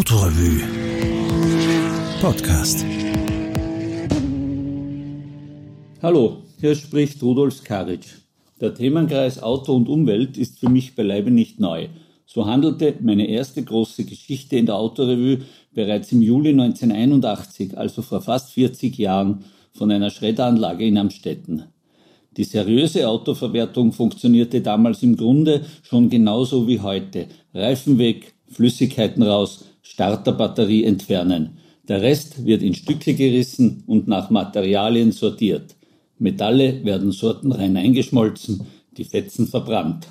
Autorevue Podcast. Hallo, hier spricht Rudolf Skaric. Der Themenkreis Auto und Umwelt ist für mich beileibe nicht neu. So handelte meine erste große Geschichte in der Autorevue bereits im Juli 1981, also vor fast 40 Jahren, von einer Schredderanlage in Amstetten. Die seriöse Autoverwertung funktionierte damals im Grunde schon genauso wie heute. Reifen weg, Flüssigkeiten raus, Starterbatterie entfernen. Der Rest wird in Stücke gerissen und nach Materialien sortiert. Metalle werden sortenrein eingeschmolzen, die Fetzen verbrannt.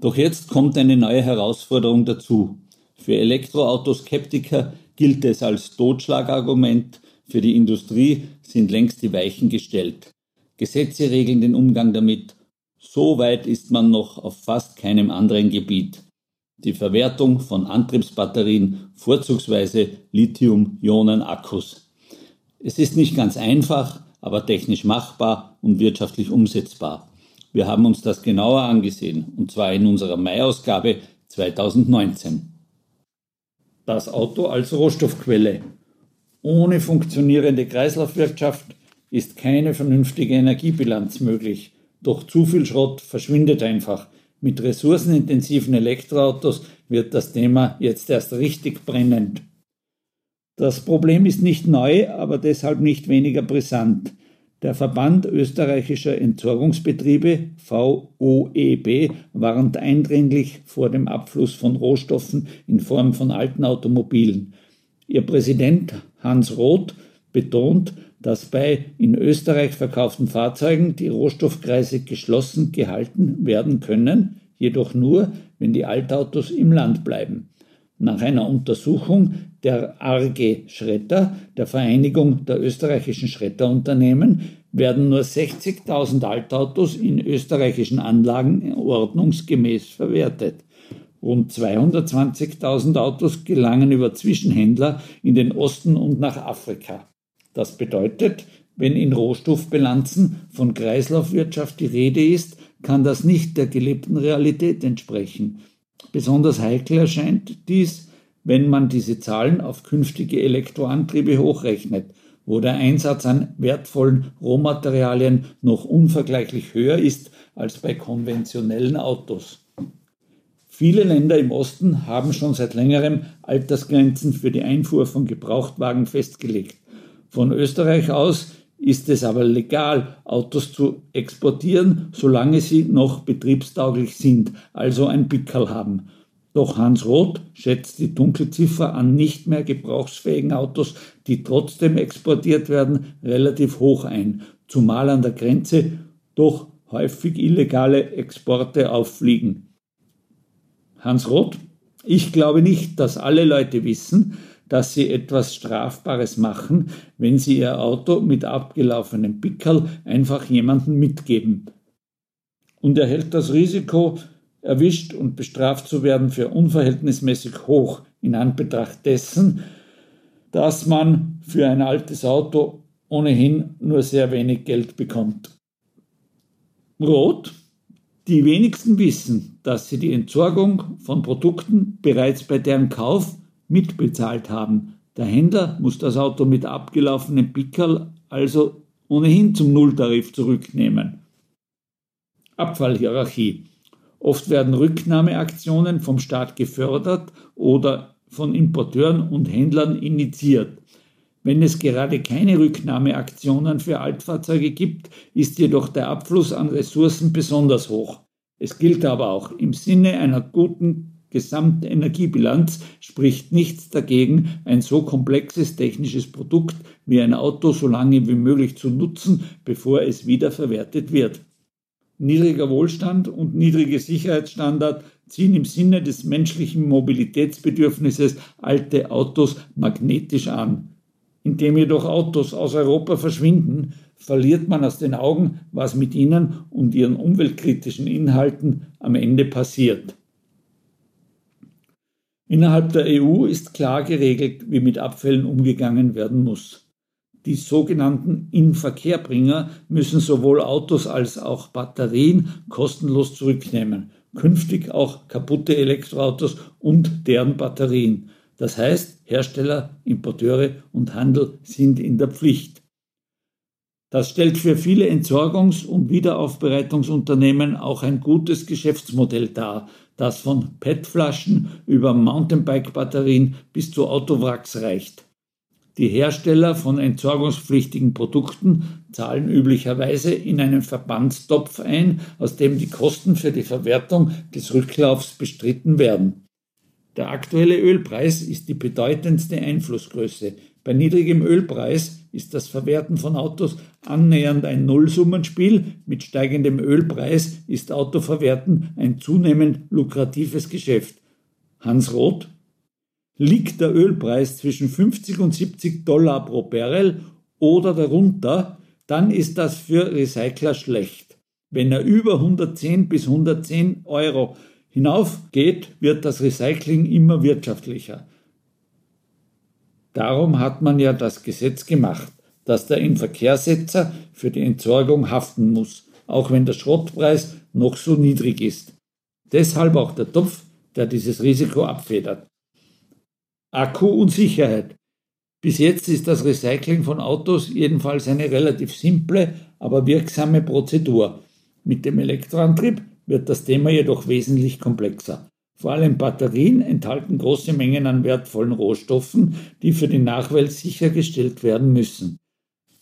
Doch jetzt kommt eine neue Herausforderung dazu. Für Elektroautoskeptiker gilt es als Totschlagargument, für die Industrie sind längst die Weichen gestellt. Gesetze regeln den Umgang damit. So weit ist man noch auf fast keinem anderen Gebiet. Die Verwertung von Antriebsbatterien, vorzugsweise Lithium-Ionen-Akkus. Es ist nicht ganz einfach, aber technisch machbar und wirtschaftlich umsetzbar. Wir haben uns das genauer angesehen, und zwar in unserer Mai-Ausgabe 2019. Das Auto als Rohstoffquelle. Ohne funktionierende Kreislaufwirtschaft ist keine vernünftige Energiebilanz möglich. Doch zu viel Schrott verschwindet einfach. Mit ressourcenintensiven Elektroautos wird das Thema jetzt erst richtig brennend. Das Problem ist nicht neu, aber deshalb nicht weniger brisant. Der Verband österreichischer Entsorgungsbetriebe VOEB warnt eindringlich vor dem Abfluss von Rohstoffen in Form von alten Automobilen. Ihr Präsident Hans Roth betont, dass bei in Österreich verkauften Fahrzeugen die Rohstoffkreise geschlossen gehalten werden können, jedoch nur, wenn die Altautos im Land bleiben. Nach einer Untersuchung der ARGE Schredder, der Vereinigung der österreichischen Schredderunternehmen, werden nur 60.000 Altautos in österreichischen Anlagen ordnungsgemäß verwertet. Rund 220.000 Autos gelangen über Zwischenhändler in den Osten und nach Afrika. Das bedeutet, wenn in Rohstoffbilanzen von Kreislaufwirtschaft die Rede ist, kann das nicht der gelebten Realität entsprechen. Besonders heikel erscheint dies, wenn man diese Zahlen auf künftige Elektroantriebe hochrechnet, wo der Einsatz an wertvollen Rohmaterialien noch unvergleichlich höher ist als bei konventionellen Autos. Viele Länder im Osten haben schon seit längerem Altersgrenzen für die Einfuhr von Gebrauchtwagen festgelegt. Von Österreich aus ist es aber legal, Autos zu exportieren, solange sie noch betriebstauglich sind, also ein Pickel haben. Doch Hans Roth schätzt die Dunkelziffer an nicht mehr gebrauchsfähigen Autos, die trotzdem exportiert werden, relativ hoch ein, zumal an der Grenze doch häufig illegale Exporte auffliegen. Hans Roth, ich glaube nicht, dass alle Leute wissen, dass sie etwas Strafbares machen, wenn sie ihr Auto mit abgelaufenem Pickel einfach jemandem mitgeben. Und er hält das Risiko, erwischt und bestraft zu werden, für unverhältnismäßig hoch in Anbetracht dessen, dass man für ein altes Auto ohnehin nur sehr wenig Geld bekommt. Rot. Die wenigsten wissen, dass sie die Entsorgung von Produkten bereits bei deren Kauf mitbezahlt haben. Der Händler muss das Auto mit abgelaufenem Pickerl also ohnehin zum Nulltarif zurücknehmen. Abfallhierarchie. Oft werden Rücknahmeaktionen vom Staat gefördert oder von Importeuren und Händlern initiiert. Wenn es gerade keine Rücknahmeaktionen für Altfahrzeuge gibt, ist jedoch der Abfluss an Ressourcen besonders hoch. Es gilt aber auch im Sinne einer guten Gesamtenergiebilanz spricht nichts dagegen, ein so komplexes technisches Produkt wie ein Auto so lange wie möglich zu nutzen, bevor es wiederverwertet wird. Niedriger Wohlstand und niedrige Sicherheitsstandard ziehen im Sinne des menschlichen Mobilitätsbedürfnisses alte Autos magnetisch an. Indem jedoch Autos aus Europa verschwinden, verliert man aus den Augen, was mit ihnen und ihren umweltkritischen Inhalten am Ende passiert. Innerhalb der EU ist klar geregelt, wie mit Abfällen umgegangen werden muss. Die sogenannten Inverkehrbringer müssen sowohl Autos als auch Batterien kostenlos zurücknehmen, künftig auch kaputte Elektroautos und deren Batterien. Das heißt, Hersteller, Importeure und Handel sind in der Pflicht. Das stellt für viele Entsorgungs- und Wiederaufbereitungsunternehmen auch ein gutes Geschäftsmodell dar, das von PET-Flaschen über Mountainbike-Batterien bis zu Autowracks reicht. Die Hersteller von entsorgungspflichtigen Produkten zahlen üblicherweise in einen Verbandstopf ein, aus dem die Kosten für die Verwertung des Rücklaufs bestritten werden. Der aktuelle Ölpreis ist die bedeutendste Einflussgröße. Bei niedrigem Ölpreis ist das Verwerten von Autos annähernd ein Nullsummenspiel. Mit steigendem Ölpreis ist Autoverwerten ein zunehmend lukratives Geschäft. Hans Roth Liegt der Ölpreis zwischen 50 und 70 Dollar pro Barrel oder darunter, dann ist das für Recycler schlecht. Wenn er über 110 bis 110 Euro hinaufgeht, wird das Recycling immer wirtschaftlicher. Darum hat man ja das Gesetz gemacht, dass der Inverkehrsetzer für die Entsorgung haften muss, auch wenn der Schrottpreis noch so niedrig ist. Deshalb auch der Topf, der dieses Risiko abfedert. Akku und Sicherheit. Bis jetzt ist das Recycling von Autos jedenfalls eine relativ simple, aber wirksame Prozedur. Mit dem Elektroantrieb wird das Thema jedoch wesentlich komplexer. Vor allem Batterien enthalten große Mengen an wertvollen Rohstoffen, die für die Nachwelt sichergestellt werden müssen.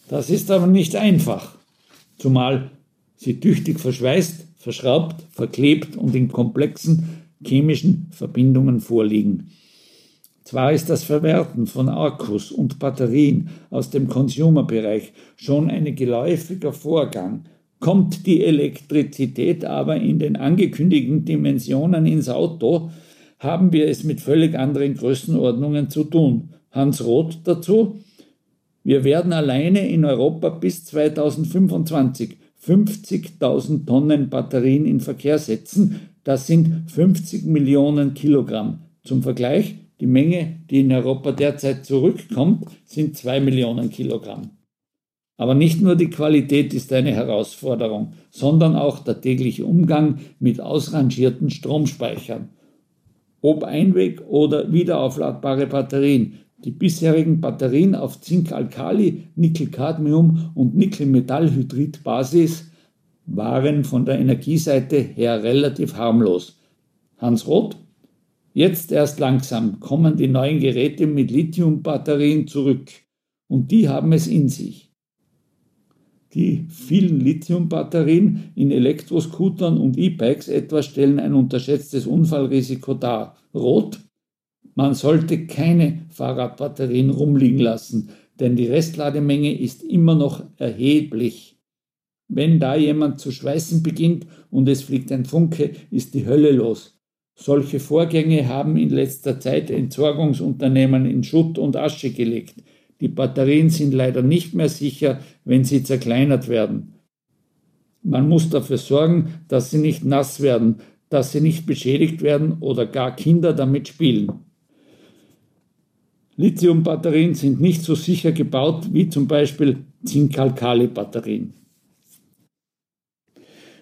Das ist aber nicht einfach, zumal sie tüchtig verschweißt, verschraubt, verklebt und in komplexen chemischen Verbindungen vorliegen. Zwar ist das Verwerten von Akkus und Batterien aus dem Consumer-Bereich schon ein geläufiger Vorgang, kommt die Elektrizität aber in den angekündigten Dimensionen ins Auto, haben wir es mit völlig anderen Größenordnungen zu tun. Hans Roth dazu. Wir werden alleine in Europa bis 2025 50.000 Tonnen Batterien in Verkehr setzen. Das sind 50 Millionen Kilogramm. Zum Vergleich, die Menge, die in Europa derzeit zurückkommt, sind zwei Millionen Kilogramm. Aber nicht nur die Qualität ist eine Herausforderung, sondern auch der tägliche Umgang mit ausrangierten Stromspeichern. Ob Einweg- oder wiederaufladbare Batterien. Die bisherigen Batterien auf Zink-Alkali, Nickel-Cadmium und Nickel-Metallhydrid-Basis waren von der Energieseite her relativ harmlos. Hans Roth Jetzt erst langsam kommen die neuen Geräte mit Lithiumbatterien zurück und die haben es in sich. Die vielen Lithiumbatterien in Elektroscootern und E-Bikes etwa stellen ein unterschätztes Unfallrisiko dar. Rot, man sollte keine Fahrradbatterien rumliegen lassen, denn die Restlademenge ist immer noch erheblich. Wenn da jemand zu schweißen beginnt und es fliegt ein Funke, ist die Hölle los. Solche Vorgänge haben in letzter Zeit Entsorgungsunternehmen in Schutt und Asche gelegt. Die Batterien sind leider nicht mehr sicher, wenn sie zerkleinert werden. Man muss dafür sorgen, dass sie nicht nass werden, dass sie nicht beschädigt werden oder gar Kinder damit spielen. Lithiumbatterien sind nicht so sicher gebaut wie zum Beispiel Zinkalkali-Batterien.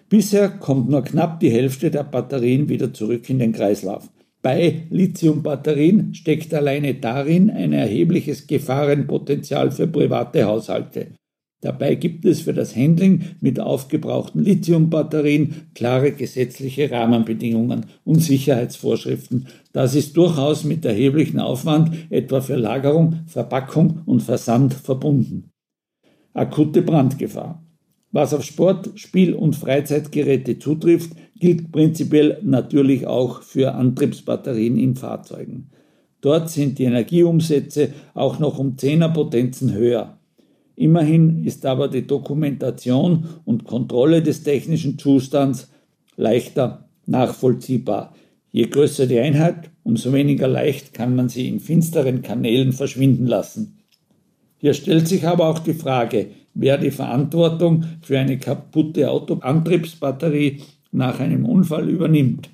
Bisher kommt nur knapp die Hälfte der Batterien wieder zurück in den Kreislauf. Bei Lithiumbatterien steckt alleine darin ein erhebliches Gefahrenpotenzial für private Haushalte. Dabei gibt es für das Handling mit aufgebrauchten Lithiumbatterien klare gesetzliche Rahmenbedingungen und Sicherheitsvorschriften. Das ist durchaus mit erheblichem Aufwand etwa für Lagerung, Verpackung und Versand verbunden. Akute Brandgefahr. Was auf Sport, Spiel und Freizeitgeräte zutrifft, gilt prinzipiell natürlich auch für Antriebsbatterien in Fahrzeugen. Dort sind die Energieumsätze auch noch um Zehnerpotenzen höher. Immerhin ist aber die Dokumentation und Kontrolle des technischen Zustands leichter nachvollziehbar. Je größer die Einheit, umso weniger leicht kann man sie in finsteren Kanälen verschwinden lassen. Hier stellt sich aber auch die Frage, wer die Verantwortung für eine kaputte Autoantriebsbatterie nach einem Unfall übernimmt.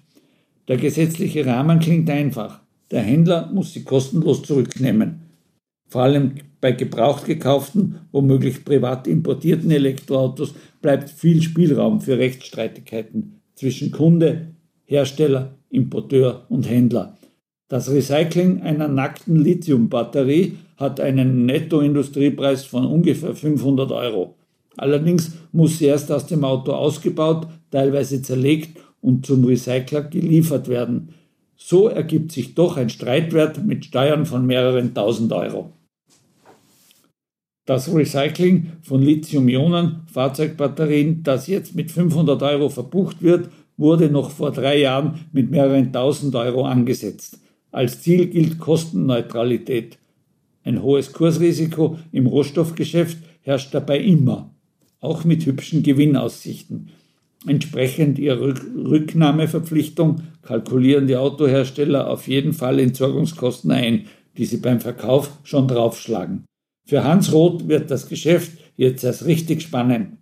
Der gesetzliche Rahmen klingt einfach. Der Händler muss sie kostenlos zurücknehmen. Vor allem bei gebraucht gekauften, womöglich privat importierten Elektroautos bleibt viel Spielraum für Rechtsstreitigkeiten zwischen Kunde, Hersteller, Importeur und Händler. Das Recycling einer nackten Lithiumbatterie hat einen Nettoindustriepreis von ungefähr 500 Euro. Allerdings muss sie erst aus dem Auto ausgebaut, teilweise zerlegt und zum Recycler geliefert werden. So ergibt sich doch ein Streitwert mit Steuern von mehreren tausend Euro. Das Recycling von Lithium-Ionen-Fahrzeugbatterien, das jetzt mit 500 Euro verbucht wird, wurde noch vor drei Jahren mit mehreren tausend Euro angesetzt. Als Ziel gilt Kostenneutralität. Ein hohes Kursrisiko im Rohstoffgeschäft herrscht dabei immer, auch mit hübschen Gewinnaussichten. Entsprechend ihrer Rücknahmeverpflichtung kalkulieren die Autohersteller auf jeden Fall Entsorgungskosten ein, die sie beim Verkauf schon draufschlagen. Für Hans Roth wird das Geschäft jetzt erst richtig spannend.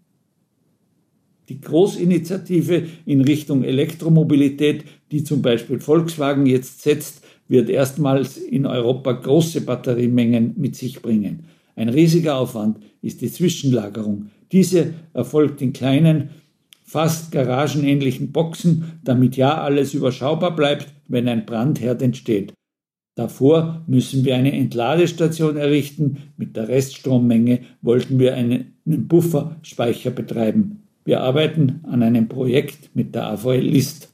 Die Großinitiative in Richtung Elektromobilität, die zum Beispiel Volkswagen jetzt setzt, wird erstmals in Europa große Batteriemengen mit sich bringen. Ein riesiger Aufwand ist die Zwischenlagerung. Diese erfolgt in kleinen, fast garagenähnlichen Boxen, damit ja alles überschaubar bleibt, wenn ein Brandherd entsteht. Davor müssen wir eine Entladestation errichten. Mit der Reststrommenge wollten wir einen Bufferspeicher betreiben. Wir arbeiten an einem Projekt mit der AVL List.